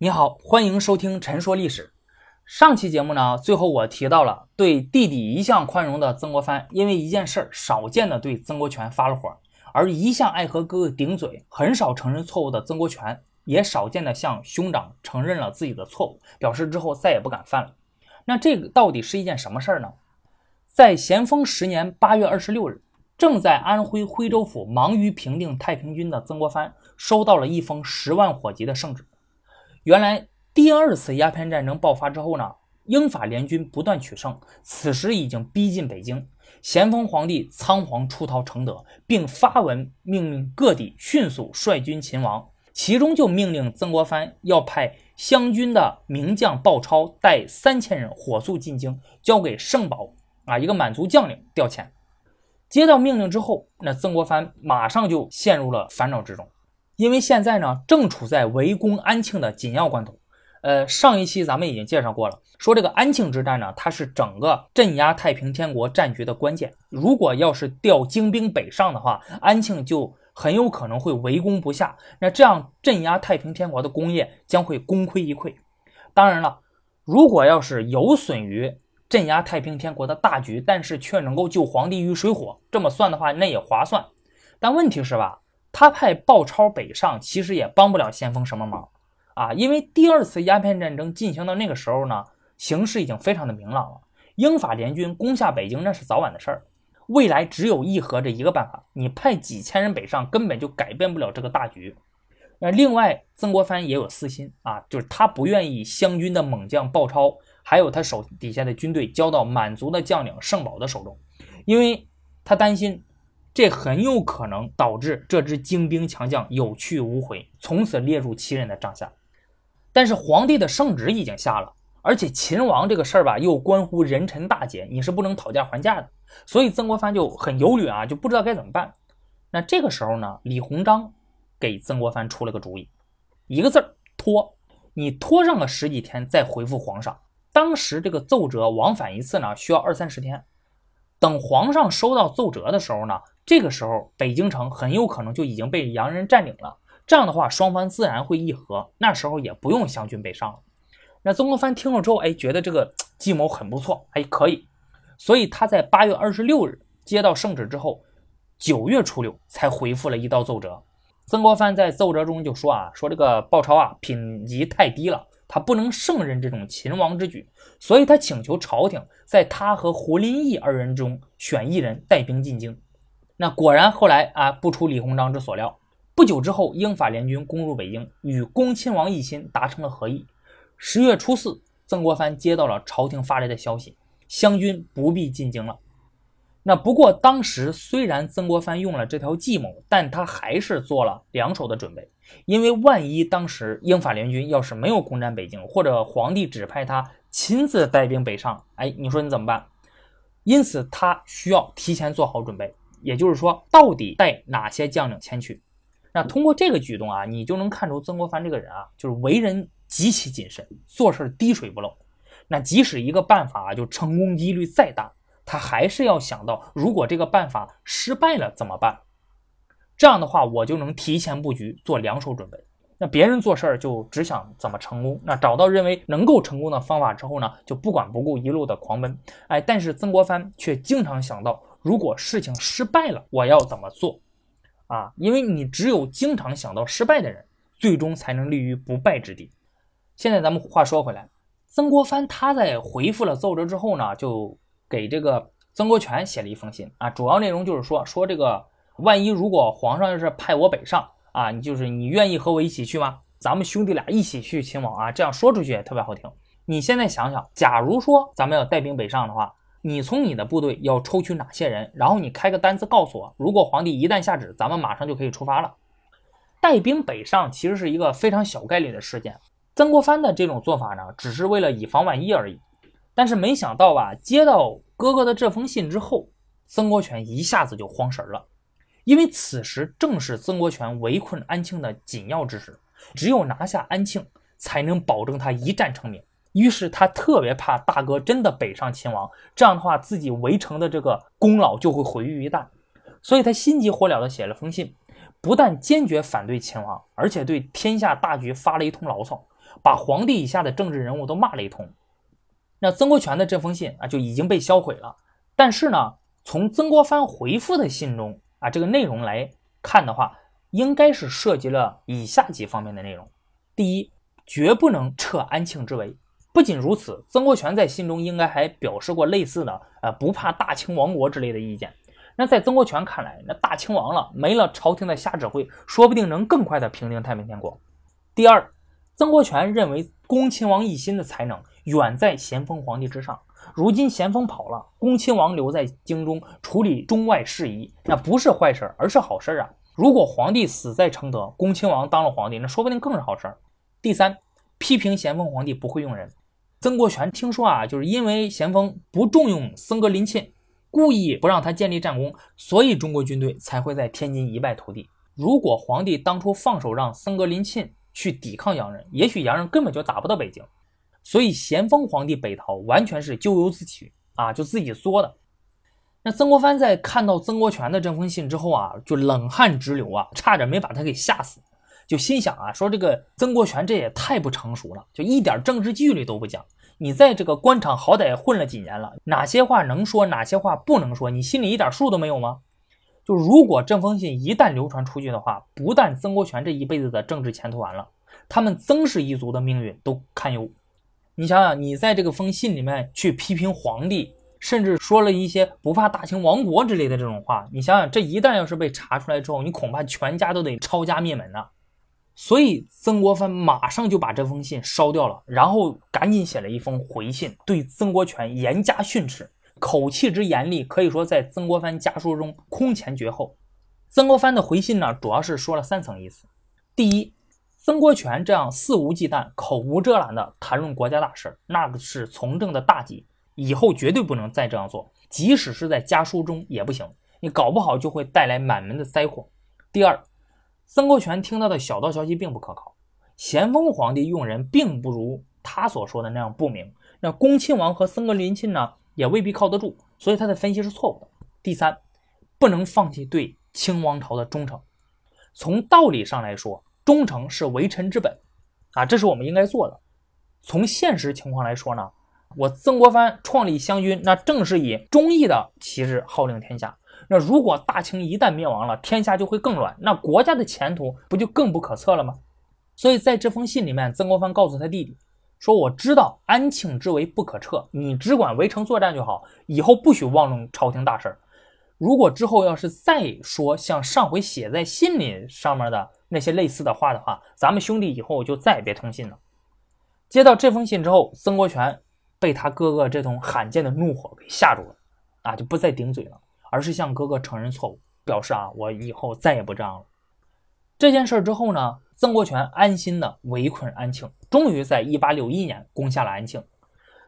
你好，欢迎收听《陈说历史》。上期节目呢，最后我提到了对弟弟一向宽容的曾国藩，因为一件事儿，少见的对曾国荃发了火。而一向爱和哥哥顶嘴、很少承认错误的曾国荃，也少见的向兄长承认了自己的错误，表示之后再也不敢犯了。那这个到底是一件什么事儿呢？在咸丰十年八月二十六日，正在安徽徽州府忙于平定太平军的曾国藩，收到了一封十万火急的圣旨。原来第二次鸦片战争爆发之后呢，英法联军不断取胜，此时已经逼近北京。咸丰皇帝仓皇出逃承德，并发文命令各地迅速率军勤王，其中就命令曾国藩要派湘军的名将鲍超带三千人火速进京，交给盛宝啊一个满族将领调遣。接到命令之后，那曾国藩马上就陷入了烦恼之中。因为现在呢，正处在围攻安庆的紧要关头。呃，上一期咱们已经介绍过了，说这个安庆之战呢，它是整个镇压太平天国战局的关键。如果要是调精兵北上的话，安庆就很有可能会围攻不下。那这样镇压太平天国的功业将会功亏一篑。当然了，如果要是有损于镇压太平天国的大局，但是却能够救皇帝于水火，这么算的话，那也划算。但问题是吧？他派鲍超北上，其实也帮不了先锋什么忙啊！因为第二次鸦片战争进行到那个时候呢，形势已经非常的明朗了。英法联军攻下北京，那是早晚的事儿。未来只有议和这一个办法，你派几千人北上，根本就改变不了这个大局。那另外，曾国藩也有私心啊，就是他不愿意湘军的猛将鲍超，还有他手底下的军队交到满族的将领盛宝的手中，因为他担心。这很有可能导致这支精兵强将有去无回，从此列入七人的帐下。但是皇帝的圣旨已经下了，而且秦王这个事儿吧，又关乎人臣大节，你是不能讨价还价的。所以曾国藩就很忧虑啊，就不知道该怎么办。那这个时候呢，李鸿章给曾国藩出了个主意，一个字儿拖。你拖上个十几天再回复皇上。当时这个奏折往返一次呢，需要二三十天。等皇上收到奏折的时候呢？这个时候，北京城很有可能就已经被洋人占领了。这样的话，双方自然会议和，那时候也不用湘军北上了。那曾国藩听了之后，哎，觉得这个计谋很不错，哎，可以。所以他在八月二十六日接到圣旨之后，九月初六才回复了一道奏折。曾国藩在奏折中就说啊，说这个鲍超啊品级太低了，他不能胜任这种秦王之举，所以他请求朝廷在他和胡林翼二人中选一人带兵进京。那果然，后来啊，不出李鸿章之所料，不久之后，英法联军攻入北京，与恭亲王奕欣达成了和议。十月初四，曾国藩接到了朝廷发来的消息，湘军不必进京了。那不过当时虽然曾国藩用了这条计谋，但他还是做了两手的准备，因为万一当时英法联军要是没有攻占北京，或者皇帝指派他亲自带兵北上，哎，你说你怎么办？因此，他需要提前做好准备。也就是说，到底带哪些将领前去？那通过这个举动啊，你就能看出曾国藩这个人啊，就是为人极其谨慎，做事滴水不漏。那即使一个办法啊，就成功几率再大，他还是要想到，如果这个办法失败了怎么办？这样的话，我就能提前布局，做两手准备。那别人做事儿就只想怎么成功，那找到认为能够成功的方法之后呢，就不管不顾，一路的狂奔。哎，但是曾国藩却经常想到。如果事情失败了，我要怎么做？啊，因为你只有经常想到失败的人，最终才能立于不败之地。现在咱们话说回来，曾国藩他在回复了奏折之后呢，就给这个曾国荃写了一封信啊，主要内容就是说说这个万一如果皇上要是派我北上啊，你就是你愿意和我一起去吗？咱们兄弟俩一起去秦王啊，这样说出去也特别好听。你现在想想，假如说咱们要带兵北上的话。你从你的部队要抽取哪些人，然后你开个单子告诉我。如果皇帝一旦下旨，咱们马上就可以出发了。带兵北上其实是一个非常小概率的事件。曾国藩的这种做法呢，只是为了以防万一而已。但是没想到吧，接到哥哥的这封信之后，曾国荃一下子就慌神了，因为此时正是曾国荃围困安庆的紧要之时，只有拿下安庆，才能保证他一战成名。于是他特别怕大哥真的北上秦王，这样的话自己围城的这个功劳就会毁于一旦，所以他心急火燎的写了封信，不但坚决反对秦王，而且对天下大局发了一通牢骚，把皇帝以下的政治人物都骂了一通。那曾国荃的这封信啊就已经被销毁了。但是呢，从曾国藩回复的信中啊这个内容来看的话，应该是涉及了以下几方面的内容。第一，绝不能撤安庆之围。不仅如此，曾国荃在信中应该还表示过类似的呃不怕大清亡国之类的意见。那在曾国荃看来，那大清亡了，没了朝廷的瞎指挥，说不定能更快的平定太平天国。第二，曾国荃认为恭亲王奕欣的才能远在咸丰皇帝之上。如今咸丰跑了，恭亲王留在京中处理中外事宜，那不是坏事，而是好事啊。如果皇帝死在承德，恭亲王当了皇帝，那说不定更是好事。第三，批评咸丰皇帝不会用人。曾国荃听说啊，就是因为咸丰不重用僧格林沁，故意不让他建立战功，所以中国军队才会在天津一败涂地。如果皇帝当初放手让僧格林沁去抵抗洋人，也许洋人根本就打不到北京。所以咸丰皇帝北逃完全是咎由自取啊，就自己作的。那曾国藩在看到曾国荃的这封信之后啊，就冷汗直流啊，差点没把他给吓死。就心想啊，说这个曾国荃这也太不成熟了，就一点政治纪律都不讲。你在这个官场好歹混了几年了，哪些话能说，哪些话不能说，你心里一点数都没有吗？就如果这封信一旦流传出去的话，不但曾国荃这一辈子的政治前途完了，他们曾氏一族的命运都堪忧。你想想，你在这个封信里面去批评皇帝，甚至说了一些不怕大清亡国之类的这种话，你想想，这一旦要是被查出来之后，你恐怕全家都得抄家灭门呐。所以曾国藩马上就把这封信烧掉了，然后赶紧写了一封回信，对曾国荃严加训斥，口气之严厉，可以说在曾国藩家书中空前绝后。曾国藩的回信呢，主要是说了三层意思：第一，曾国荃这样肆无忌惮、口无遮拦的谈论国家大事，那个是从政的大忌，以后绝对不能再这样做，即使是在家书中也不行，你搞不好就会带来满门的灾祸。第二。曾国荃听到的小道消息并不可靠，咸丰皇帝用人并不如他所说的那样不明。那恭亲王和僧格林沁呢，也未必靠得住，所以他的分析是错误的。第三，不能放弃对清王朝的忠诚。从道理上来说，忠诚是为臣之本啊，这是我们应该做的。从现实情况来说呢，我曾国藩创立湘军，那正是以忠义的旗帜号令天下。那如果大清一旦灭亡了，天下就会更乱，那国家的前途不就更不可测了吗？所以在这封信里面，曾国藩告诉他弟弟说：“我知道安庆之围不可撤，你只管围城作战就好，以后不许妄动朝廷大事儿。如果之后要是再说像上回写在信里上面的那些类似的话的话，咱们兄弟以后就再也别通信了。”接到这封信之后，曾国荃被他哥哥这种罕见的怒火给吓住了，啊，就不再顶嘴了。而是向哥哥承认错误，表示啊，我以后再也不这样了。这件事之后呢，曾国荃安心的围困安庆，终于在1861年攻下了安庆。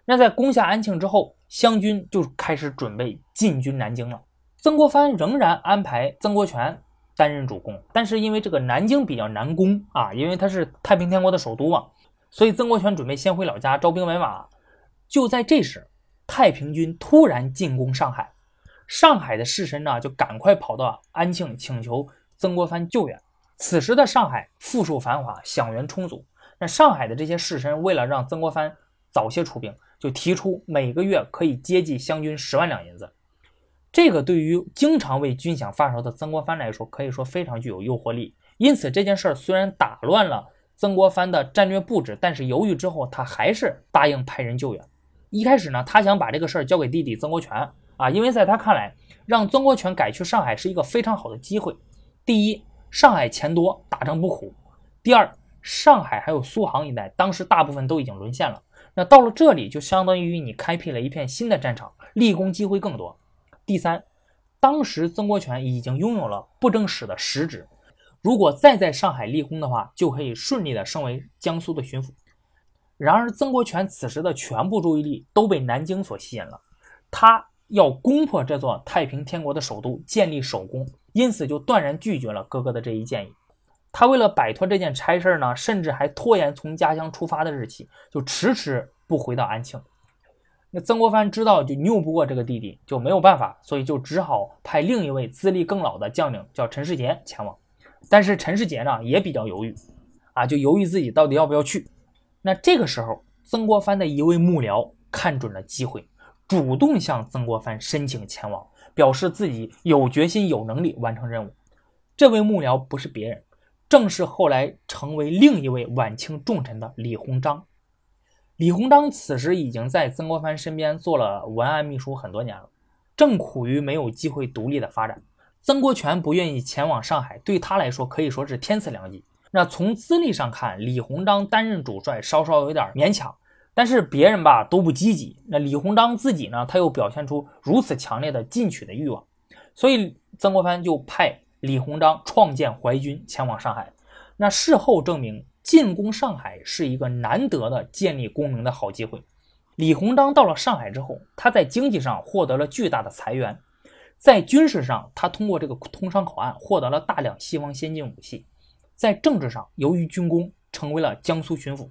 那在攻下安庆之后，湘军就开始准备进军南京了。曾国藩仍然安排曾国荃担任主攻，但是因为这个南京比较难攻啊，因为它是太平天国的首都嘛，所以曾国荃准备先回老家招兵买马。就在这时，太平军突然进攻上海。上海的士绅呢，就赶快跑到安庆请求曾国藩救援。此时的上海富庶繁华，饷源充足。那上海的这些士绅为了让曾国藩早些出兵，就提出每个月可以接济湘军十万两银子。这个对于经常为军饷发愁的曾国藩来说，可以说非常具有诱惑力。因此这件事儿虽然打乱了曾国藩的战略布置，但是犹豫之后，他还是答应派人救援。一开始呢，他想把这个事儿交给弟弟曾国荃。啊，因为在他看来，让曾国荃改去上海是一个非常好的机会。第一，上海钱多，打仗不苦；第二，上海还有苏杭一带，当时大部分都已经沦陷了。那到了这里，就相当于你开辟了一片新的战场，立功机会更多。第三，当时曾国荃已经拥有了布政使的实职，如果再在上海立功的话，就可以顺利的升为江苏的巡抚。然而，曾国荃此时的全部注意力都被南京所吸引了，他。要攻破这座太平天国的首都，建立首功，因此就断然拒绝了哥哥的这一建议。他为了摆脱这件差事呢，甚至还拖延从家乡出发的日期，就迟迟不回到安庆。那曾国藩知道就拗不过这个弟弟，就没有办法，所以就只好派另一位资历更老的将领叫陈世杰前往，但是陈世杰呢也比较犹豫，啊，就犹豫自己到底要不要去。那这个时候，曾国藩的一位幕僚看准了机会，主动向曾国藩申请前往，表示自己有决心、有能力完成任务。这位幕僚不是别人，正是后来成为另一位晚清重臣的李鸿章。李鸿章此时已经在曾国藩身边做了文案秘书很多年了，正苦于没有机会独立的发展。曾国荃不愿意前往上海，对他来说可以说是天赐良机。那从资历上看，李鸿章担任主帅稍稍有点勉强，但是别人吧都不积极。那李鸿章自己呢，他又表现出如此强烈的进取的欲望，所以曾国藩就派李鸿章创建淮军前往上海。那事后证明，进攻上海是一个难得的建立功名的好机会。李鸿章到了上海之后，他在经济上获得了巨大的财源。在军事上，他通过这个通商口岸获得了大量西方先进武器；在政治上，由于军功，成为了江苏巡抚。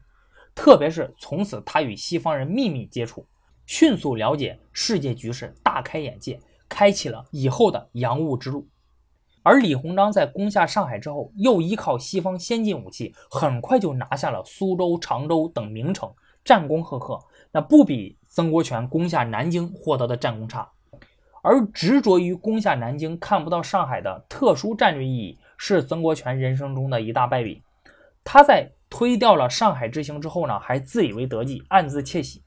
特别是从此，他与西方人秘密接触，迅速了解世界局势，大开眼界，开启了以后的洋务之路。而李鸿章在攻下上海之后，又依靠西方先进武器，很快就拿下了苏州、常州等名城，战功赫赫。那不比曾国荃攻下南京获得的战功差。而执着于攻下南京，看不到上海的特殊战略意义，是曾国荃人生中的一大败笔。他在推掉了上海之行之后呢，还自以为得计，暗自窃喜。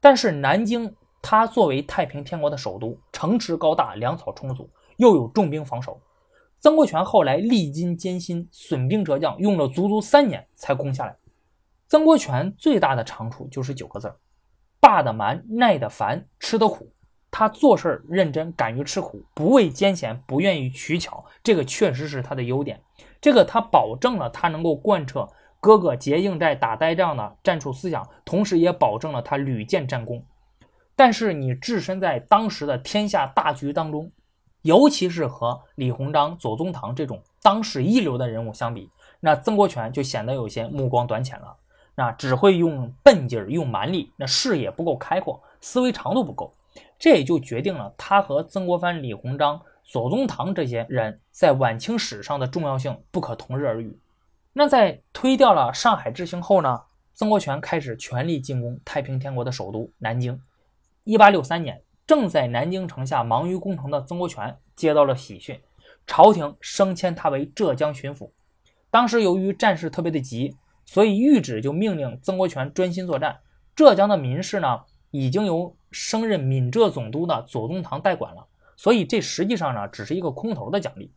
但是南京，它作为太平天国的首都，城池高大，粮草充足，又有重兵防守。曾国荃后来历经艰辛，损兵折将，用了足足三年才攻下来。曾国荃最大的长处就是九个字儿：霸得蛮，耐得烦，吃得苦。他做事认真，敢于吃苦，不畏艰险，不愿意取巧，这个确实是他的优点。这个他保证了他能够贯彻“哥哥结硬寨打呆仗”的战术思想，同时也保证了他屡建战功。但是你置身在当时的天下大局当中，尤其是和李鸿章、左宗棠这种当时一流的人物相比，那曾国荃就显得有些目光短浅了。那只会用笨劲儿，用蛮力，那视野不够开阔，思维长度不够。这也就决定了他和曾国藩、李鸿章、左宗棠这些人在晚清史上的重要性不可同日而语。那在推掉了上海之行后呢？曾国荃开始全力进攻太平天国的首都南京。一八六三年，正在南京城下忙于攻城的曾国荃接到了喜讯，朝廷升迁他为浙江巡抚。当时由于战事特别的急，所以谕旨就命令曾国荃专心作战。浙江的民事呢？已经由升任闽浙总督的左宗棠代管了，所以这实际上呢只是一个空头的奖励。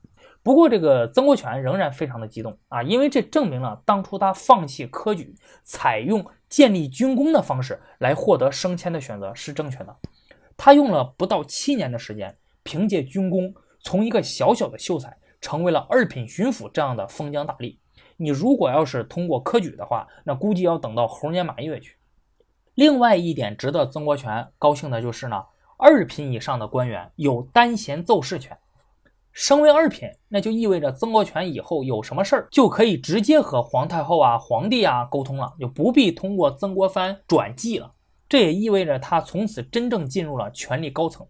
不过这个曾国荃仍然非常的激动啊，因为这证明了当初他放弃科举，采用建立军功的方式来获得升迁的选择是正确的。他用了不到七年的时间，凭借军功从一个小小的秀才成为了二品巡抚这样的封疆大吏。你如果要是通过科举的话，那估计要等到猴年马月去。另外一点值得曾国荃高兴的就是呢，二品以上的官员有单衔奏事权。升为二品，那就意味着曾国荃以后有什么事儿就可以直接和皇太后啊、皇帝啊沟通了，就不必通过曾国藩转记了。这也意味着他从此真正进入了权力高层。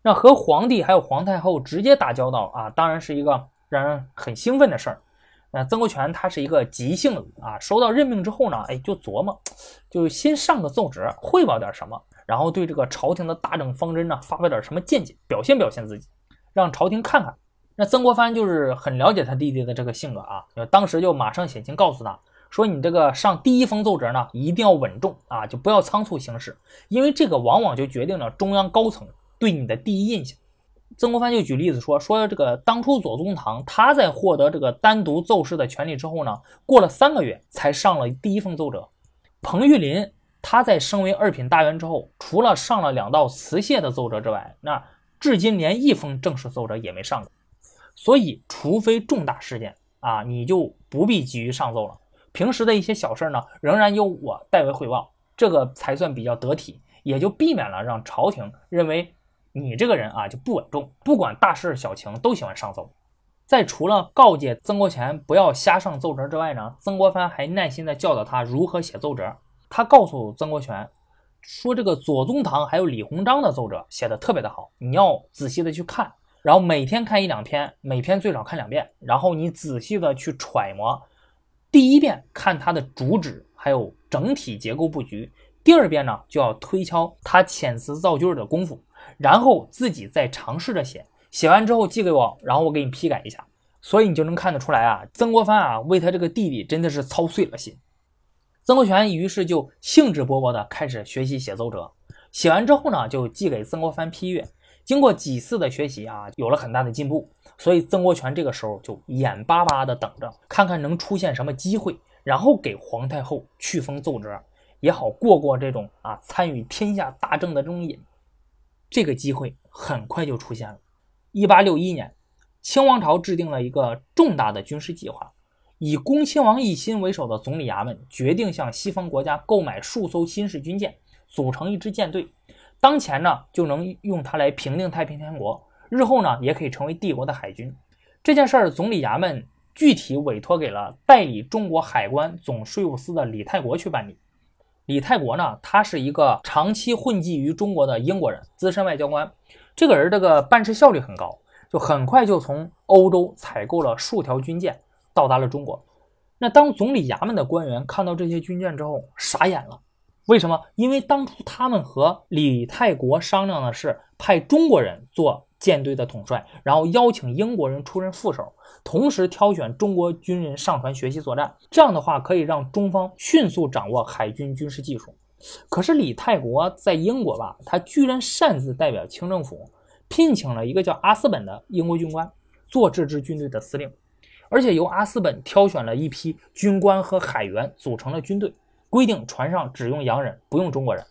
那和皇帝还有皇太后直接打交道啊，当然是一个让人很兴奋的事儿。那曾国荃他是一个急性子啊，收到任命之后呢，哎，就琢磨，就先上个奏折，汇报点什么，然后对这个朝廷的大政方针呢，发表点什么见解，表现表现自己，让朝廷看看。那曾国藩就是很了解他弟弟的这个性格啊，当时就马上写信告诉他说：“你这个上第一封奏折呢，一定要稳重啊，就不要仓促行事，因为这个往往就决定了中央高层对你的第一印象。”曾国藩就举例子说，说这个当初左宗棠他在获得这个单独奏事的权利之后呢，过了三个月才上了第一封奏折。彭玉麟他在升为二品大员之后，除了上了两道辞谢的奏折之外，那至今连一封正式奏折也没上过。所以，除非重大事件啊，你就不必急于上奏了。平时的一些小事呢，仍然由我代为汇报，这个才算比较得体，也就避免了让朝廷认为。你这个人啊就不稳重，不管大事小情都喜欢上奏。在除了告诫曾国荃不要瞎上奏折之外呢，曾国藩还耐心地教导他如何写奏折。他告诉曾国荃说：“这个左宗棠还有李鸿章的奏折写的特别的好，你要仔细的去看。然后每天看一两篇，每篇最少看两遍，然后你仔细的去揣摩。第一遍看它的主旨，还有整体结构布局；第二遍呢，就要推敲它遣词造句的功夫，然后自己再尝试着写。写完之后寄给我，然后我给你批改一下。所以你就能看得出来啊，曾国藩啊为他这个弟弟真的是操碎了心。曾国荃于是就兴致勃勃地开始学习写奏折，写完之后呢，就寄给曾国藩批阅。经过几次的学习啊，有了很大的进步。所以曾国荃这个时候就眼巴巴的等着，看看能出现什么机会，然后给皇太后去封奏折，也好过过这种啊参与天下大政的这种瘾。这个机会很快就出现了。一八六一年。清王朝制定了一个重大的军事计划，以恭亲王奕欣为首的总理衙门决定向西方国家购买数艘新式军舰，组成一支舰队。当前呢，就能用它来平定太平天国；日后呢，也可以成为帝国的海军。这件事儿，总理衙门具体委托给了代理中国海关总税务司的李泰国去办理。李泰国呢，他是一个长期混迹于中国的英国人，资深外交官。这个人这个办事效率很高。就很快就从欧洲采购了数条军舰，到达了中国。那当总理衙门的官员看到这些军舰之后，傻眼了。为什么？因为当初他们和李泰国商量的是派中国人做舰队的统帅，然后邀请英国人出任副手，同时挑选中国军人上船学习作战。这样的话，可以让中方迅速掌握海军军事技术。可是李泰国在英国吧，他居然擅自代表清政府。聘请了一个叫阿斯本的英国军官做这支军队的司令，而且由阿斯本挑选了一批军官和海员组成了军队，规定船上只用洋人，不用中国人。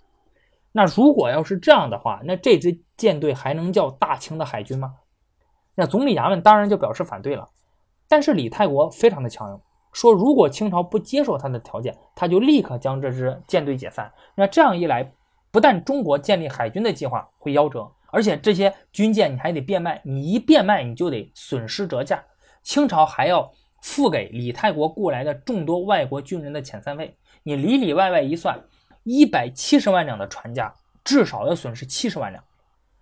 那如果要是这样的话，那这支舰队还能叫大清的海军吗？那总理衙门当然就表示反对了。但是李泰国非常的强硬，说如果清朝不接受他的条件，他就立刻将这支舰队解散。那这样一来，不但中国建立海军的计划会夭折。而且这些军舰你还得变卖，你一变卖你就得损失折价。清朝还要付给李泰国雇来的众多外国军人的遣散费，你里里外外一算，一百七十万两的船价，至少要损失七十万两。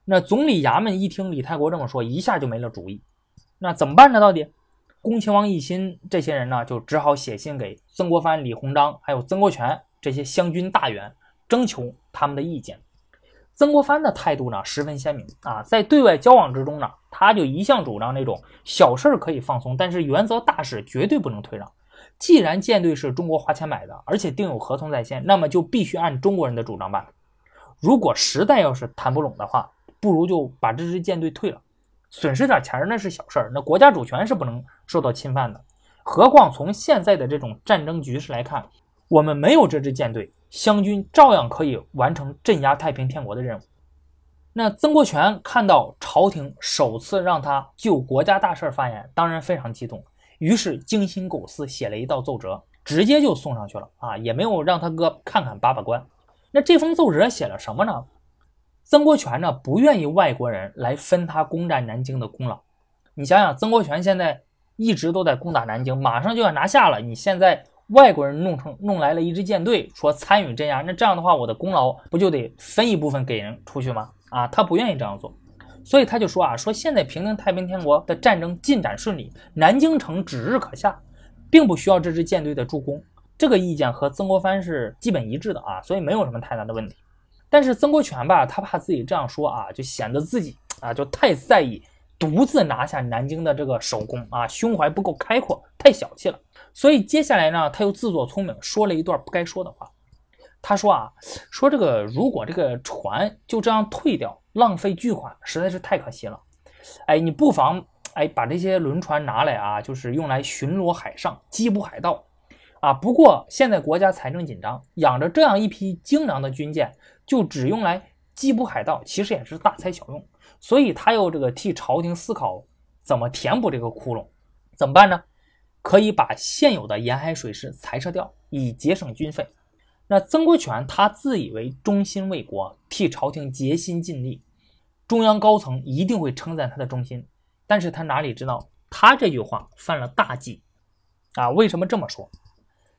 那总理衙门一听李泰国这么说，一下就没了主意。那怎么办呢？到底，恭亲王奕欣这些人呢，就只好写信给曾国藩、李鸿章还有曾国荃这些湘军大员，征求他们的意见。曾国藩的态度呢十分鲜明啊，在对外交往之中呢，他就一向主张那种小事儿可以放松，但是原则大事绝对不能退让。既然舰队是中国花钱买的，而且订有合同在先，那么就必须按中国人的主张办。如果实在要是谈不拢的话，不如就把这支舰队退了，损失点钱那是小事儿，那国家主权是不能受到侵犯的。何况从现在的这种战争局势来看，我们没有这支舰队。湘军照样可以完成镇压太平天国的任务。那曾国荃看到朝廷首次让他就国家大事发言，当然非常激动，于是精心构思写了一道奏折，直接就送上去了啊，也没有让他哥看看把把关。那这封奏折写了什么呢？曾国荃呢不愿意外国人来分他攻占南京的功劳。你想想，曾国荃现在一直都在攻打南京，马上就要拿下了，你现在。外国人弄成弄来了一支舰队，说参与镇压，那这样的话，我的功劳不就得分一部分给人出去吗？啊，他不愿意这样做，所以他就说啊，说现在平定太平天国的战争进展顺利，南京城指日可下，并不需要这支舰队的助攻。这个意见和曾国藩是基本一致的啊，所以没有什么太大的问题。但是曾国荃吧，他怕自己这样说啊，就显得自己啊就太在意独自拿下南京的这个首功啊，胸怀不够开阔，太小气了。所以接下来呢，他又自作聪明，说了一段不该说的话。他说啊，说这个如果这个船就这样退掉，浪费巨款，实在是太可惜了。哎，你不妨哎把这些轮船拿来啊，就是用来巡逻海上，缉捕海盗啊。不过现在国家财政紧张，养着这样一批精良的军舰，就只用来缉捕海盗，其实也是大材小用。所以他又这个替朝廷思考怎么填补这个窟窿，怎么办呢？可以把现有的沿海水师裁撤掉，以节省军费。那曾国荃他自以为忠心为国，替朝廷竭心尽力，中央高层一定会称赞他的忠心。但是他哪里知道，他这句话犯了大忌啊！为什么这么说？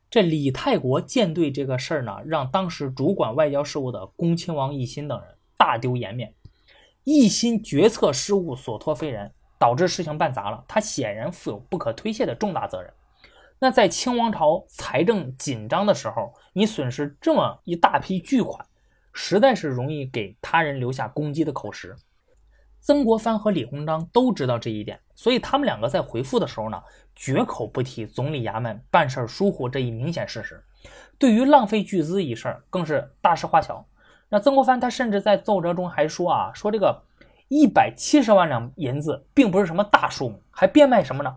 这李泰国舰队这个事儿呢，让当时主管外交事务的恭亲王奕欣等人大丢颜面。一心决策失误，所托非人，导致事情办砸了。他显然负有不可推卸的重大责任。那在清王朝财政紧张的时候，你损失这么一大批巨款，实在是容易给他人留下攻击的口实。曾国藩和李鸿章都知道这一点，所以他们两个在回复的时候呢，绝口不提总理衙门办事疏忽这一明显事实。对于浪费巨资一事，更是大事化小。那曾国藩他甚至在奏折中还说啊，说这个一百七十万两银子并不是什么大数目，还变卖什么呢？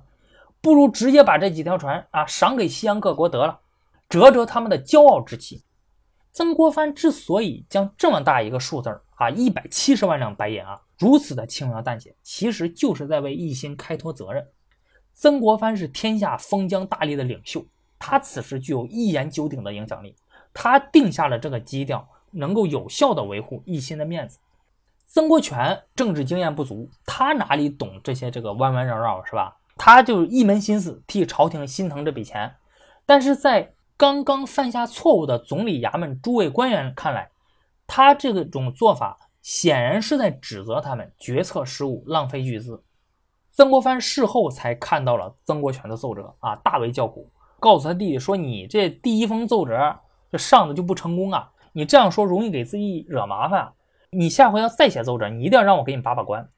不如直接把这几条船啊赏给西洋各国得了，折折他们的骄傲之气。曾国藩之所以将这么大一个数字啊一百七十万两白银啊如此的轻描淡写，其实就是在为一心开脱责任。曾国藩是天下封疆大吏的领袖，他此时具有一言九鼎的影响力，他定下了这个基调，能够有效的维护一心的面子。曾国荃政治经验不足，他哪里懂这些这个弯弯绕绕是吧？他就一门心思替朝廷心疼这笔钱，但是在刚刚犯下错误的总理衙门诸位官员看来，他这种做法显然是在指责他们决策失误、浪费巨资。曾国藩事后才看到了曾国荃的奏折啊，大为叫苦，告诉他弟弟说：“你这第一封奏折这上的就不成功啊，你这样说容易给自己惹麻烦，你下回要再写奏折，你一定要让我给你把把关。”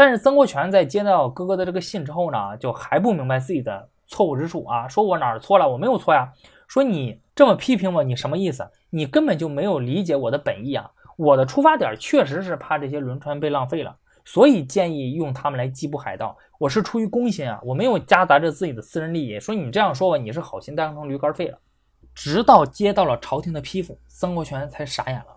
但是曾国荃在接到哥哥的这个信之后呢，就还不明白自己的错误之处啊，说我哪儿错了？我没有错呀。说你这么批评我，你什么意思？你根本就没有理解我的本意啊。我的出发点确实是怕这些轮船被浪费了，所以建议用他们来缉捕海盗。我是出于公心啊，我没有夹杂着自己的私人利益。说你这样说吧，你是好心当成驴肝肺了。直到接到了朝廷的批复，曾国荃才傻眼了。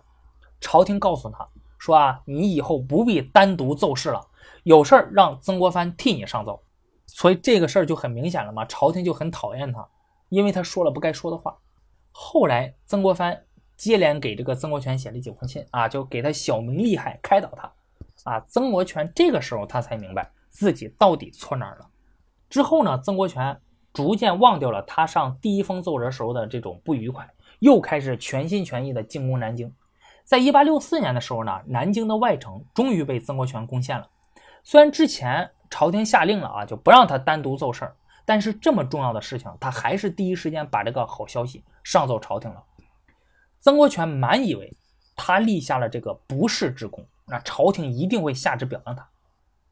朝廷告诉他说啊，你以后不必单独奏事了。有事儿让曾国藩替你上奏，所以这个事儿就很明显了嘛。朝廷就很讨厌他，因为他说了不该说的话。后来曾国藩接连给这个曾国荃写了几封信啊，就给他小明厉害，开导他。啊，曾国荃这个时候他才明白自己到底错哪儿了。之后呢，曾国荃逐渐忘掉了他上第一封奏折时候的这种不愉快，又开始全心全意的进攻南京。在一八六四年的时候呢，南京的外城终于被曾国荃攻陷了。虽然之前朝廷下令了啊，就不让他单独奏事儿，但是这么重要的事情，他还是第一时间把这个好消息上奏朝廷了。曾国荃满以为他立下了这个不世之功，那朝廷一定会下旨表扬他。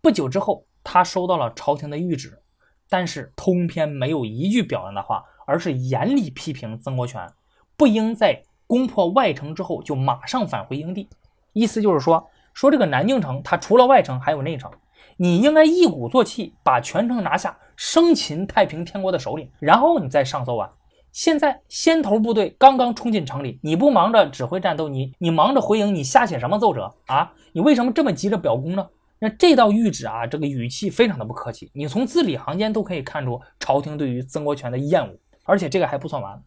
不久之后，他收到了朝廷的谕旨，但是通篇没有一句表扬的话，而是严厉批评曾国荃不应在攻破外城之后就马上返回营地，意思就是说。说这个南京城，它除了外城还有内城，你应该一鼓作气把全城拿下，生擒太平天国的首领，然后你再上奏啊。现在先头部队刚刚冲进城里，你不忙着指挥战斗，你你忙着回营，你瞎写什么奏折啊？你为什么这么急着表功呢？那这道谕旨啊，这个语气非常的不客气，你从字里行间都可以看出朝廷对于曾国荃的厌恶。而且这个还不算完，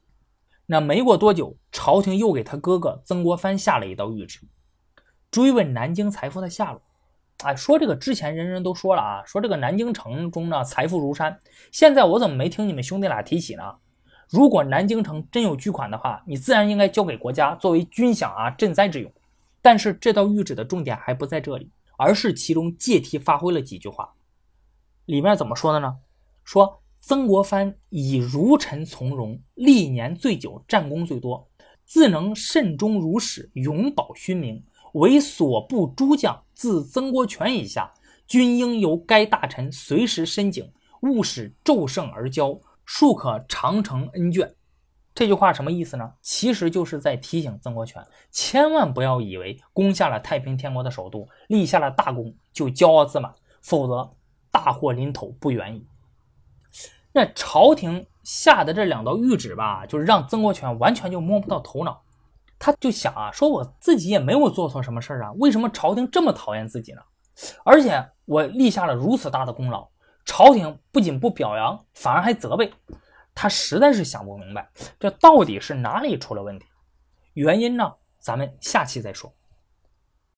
那没过多久，朝廷又给他哥哥曾国藩下了一道谕旨。追问南京财富的下落，哎，说这个之前人人都说了啊，说这个南京城中呢财富如山，现在我怎么没听你们兄弟俩提起呢？如果南京城真有巨款的话，你自然应该交给国家作为军饷啊赈灾之用。但是这道谕旨的重点还不在这里，而是其中借题发挥了几句话。里面怎么说的呢？说曾国藩以儒臣从容，历年最久，战功最多，自能慎终如始，永保勋名。为所部诸将，自曾国荃以下，均应由该大臣随时申警，勿使骤盛而骄，庶可长承恩眷。这句话什么意思呢？其实就是在提醒曾国荃，千万不要以为攻下了太平天国的首都，立下了大功就骄傲自满，否则大祸临头不远矣。那朝廷下的这两道谕旨吧，就是让曾国荃完全就摸不到头脑。他就想啊，说我自己也没有做错什么事儿啊，为什么朝廷这么讨厌自己呢？而且我立下了如此大的功劳，朝廷不仅不表扬，反而还责备，他实在是想不明白，这到底是哪里出了问题？原因呢？咱们下期再说。